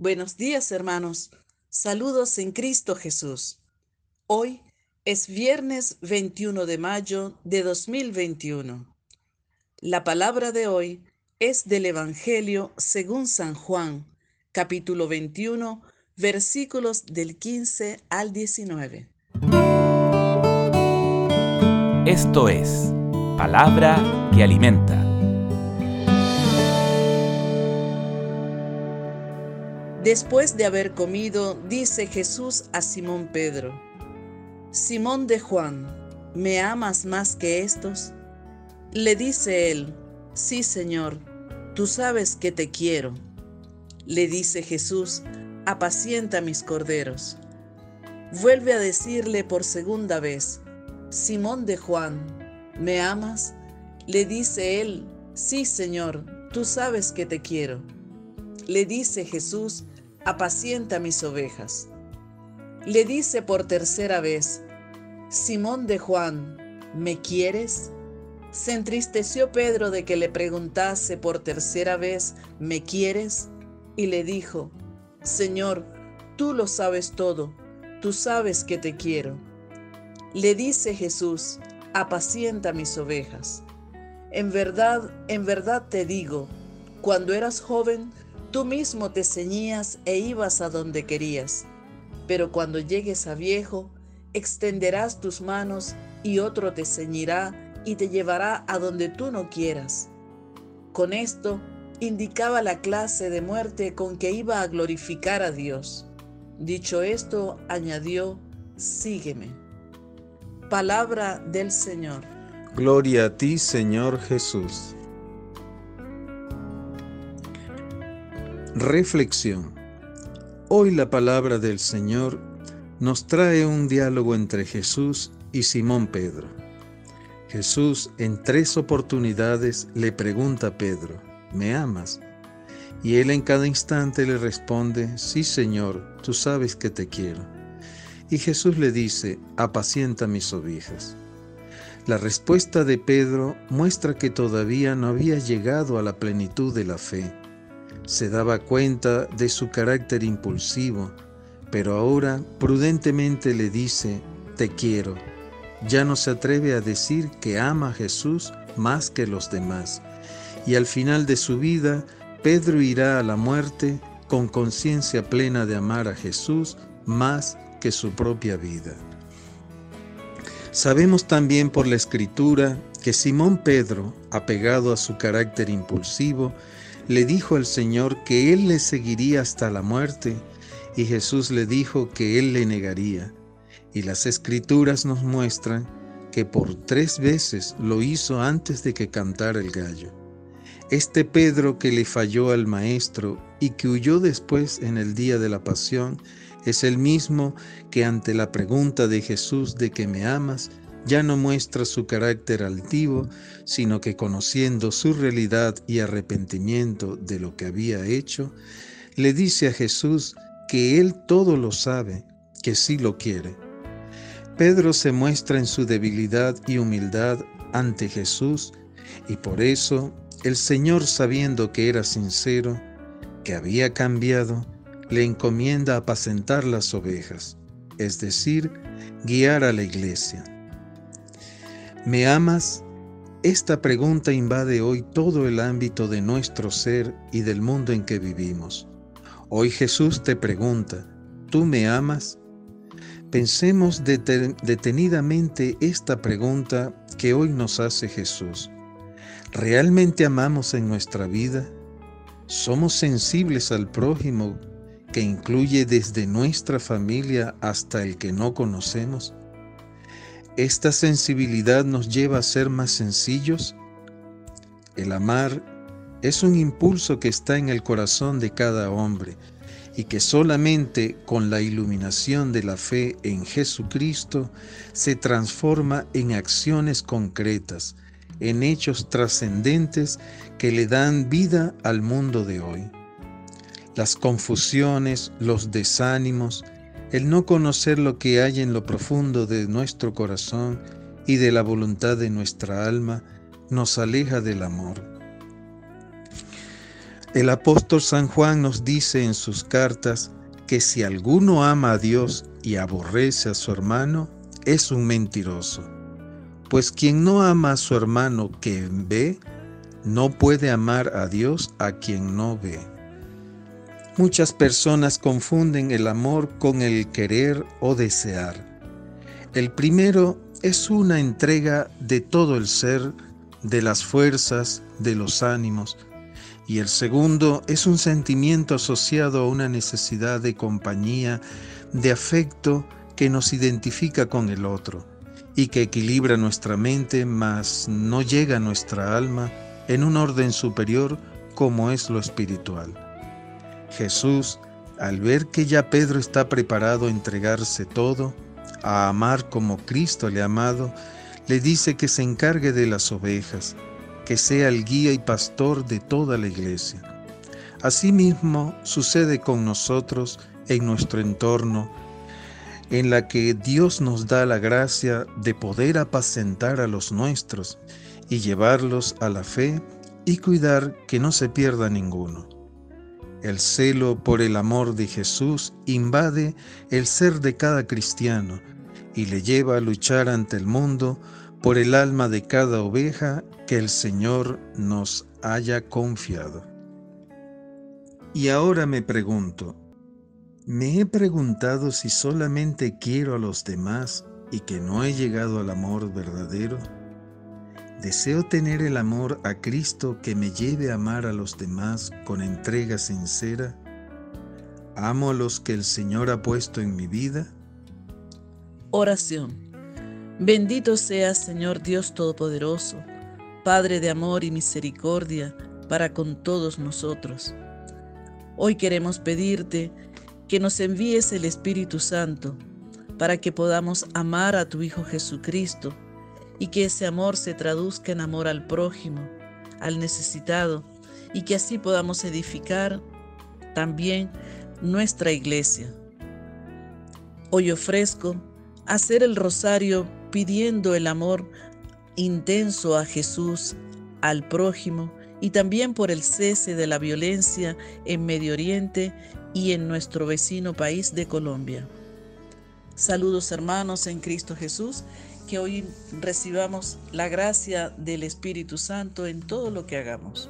Buenos días, hermanos. Saludos en Cristo Jesús. Hoy es viernes 21 de mayo de 2021. La palabra de hoy es del Evangelio según San Juan, capítulo 21, versículos del 15 al 19. Esto es palabra que alimenta. Después de haber comido, dice Jesús a Simón Pedro, Simón de Juan, ¿me amas más que estos? Le dice él, sí Señor, tú sabes que te quiero. Le dice Jesús, apacienta mis corderos. Vuelve a decirle por segunda vez, Simón de Juan, ¿me amas? Le dice él, sí Señor, tú sabes que te quiero. Le dice Jesús, apacienta mis ovejas. Le dice por tercera vez, Simón de Juan, ¿me quieres? Se entristeció Pedro de que le preguntase por tercera vez, ¿me quieres? Y le dijo, Señor, tú lo sabes todo, tú sabes que te quiero. Le dice Jesús, apacienta mis ovejas. En verdad, en verdad te digo, cuando eras joven, Tú mismo te ceñías e ibas a donde querías, pero cuando llegues a viejo, extenderás tus manos y otro te ceñirá y te llevará a donde tú no quieras. Con esto indicaba la clase de muerte con que iba a glorificar a Dios. Dicho esto, añadió, sígueme. Palabra del Señor. Gloria a ti, Señor Jesús. Reflexión. Hoy la palabra del Señor nos trae un diálogo entre Jesús y Simón Pedro. Jesús en tres oportunidades le pregunta a Pedro, ¿me amas? Y él en cada instante le responde, sí Señor, tú sabes que te quiero. Y Jesús le dice, apacienta mis ovejas. La respuesta de Pedro muestra que todavía no había llegado a la plenitud de la fe se daba cuenta de su carácter impulsivo, pero ahora prudentemente le dice, te quiero. Ya no se atreve a decir que ama a Jesús más que los demás. Y al final de su vida, Pedro irá a la muerte con conciencia plena de amar a Jesús más que su propia vida. Sabemos también por la escritura que Simón Pedro, apegado a su carácter impulsivo, le dijo al Señor que él le seguiría hasta la muerte y Jesús le dijo que él le negaría. Y las escrituras nos muestran que por tres veces lo hizo antes de que cantara el gallo. Este Pedro que le falló al Maestro y que huyó después en el día de la pasión, es el mismo que ante la pregunta de Jesús de que me amas, ya no muestra su carácter altivo, sino que conociendo su realidad y arrepentimiento de lo que había hecho, le dice a Jesús que Él todo lo sabe, que sí lo quiere. Pedro se muestra en su debilidad y humildad ante Jesús y por eso el Señor, sabiendo que era sincero, que había cambiado, le encomienda apacentar las ovejas, es decir, guiar a la iglesia. ¿Me amas? Esta pregunta invade hoy todo el ámbito de nuestro ser y del mundo en que vivimos. Hoy Jesús te pregunta, ¿tú me amas? Pensemos detenidamente esta pregunta que hoy nos hace Jesús. ¿Realmente amamos en nuestra vida? ¿Somos sensibles al prójimo que incluye desde nuestra familia hasta el que no conocemos? Esta sensibilidad nos lleva a ser más sencillos. El amar es un impulso que está en el corazón de cada hombre y que solamente con la iluminación de la fe en Jesucristo se transforma en acciones concretas, en hechos trascendentes que le dan vida al mundo de hoy. Las confusiones, los desánimos, el no conocer lo que hay en lo profundo de nuestro corazón y de la voluntad de nuestra alma nos aleja del amor. El apóstol San Juan nos dice en sus cartas que si alguno ama a Dios y aborrece a su hermano, es un mentiroso. Pues quien no ama a su hermano que ve, no puede amar a Dios a quien no ve. Muchas personas confunden el amor con el querer o desear. El primero es una entrega de todo el ser, de las fuerzas, de los ánimos, y el segundo es un sentimiento asociado a una necesidad de compañía, de afecto que nos identifica con el otro y que equilibra nuestra mente, mas no llega a nuestra alma en un orden superior como es lo espiritual. Jesús, al ver que ya Pedro está preparado a entregarse todo, a amar como Cristo le ha amado, le dice que se encargue de las ovejas, que sea el guía y pastor de toda la iglesia. Asimismo sucede con nosotros en nuestro entorno, en la que Dios nos da la gracia de poder apacentar a los nuestros y llevarlos a la fe y cuidar que no se pierda ninguno. El celo por el amor de Jesús invade el ser de cada cristiano y le lleva a luchar ante el mundo por el alma de cada oveja que el Señor nos haya confiado. Y ahora me pregunto, ¿me he preguntado si solamente quiero a los demás y que no he llegado al amor verdadero? Deseo tener el amor a Cristo que me lleve a amar a los demás con entrega sincera. ¿Amo a los que el Señor ha puesto en mi vida? Oración. Bendito seas, Señor Dios Todopoderoso, Padre de amor y misericordia para con todos nosotros. Hoy queremos pedirte que nos envíes el Espíritu Santo para que podamos amar a tu Hijo Jesucristo y que ese amor se traduzca en amor al prójimo, al necesitado, y que así podamos edificar también nuestra iglesia. Hoy ofrezco hacer el rosario pidiendo el amor intenso a Jesús, al prójimo y también por el cese de la violencia en Medio Oriente y en nuestro vecino país de Colombia. Saludos hermanos en Cristo Jesús que hoy recibamos la gracia del Espíritu Santo en todo lo que hagamos.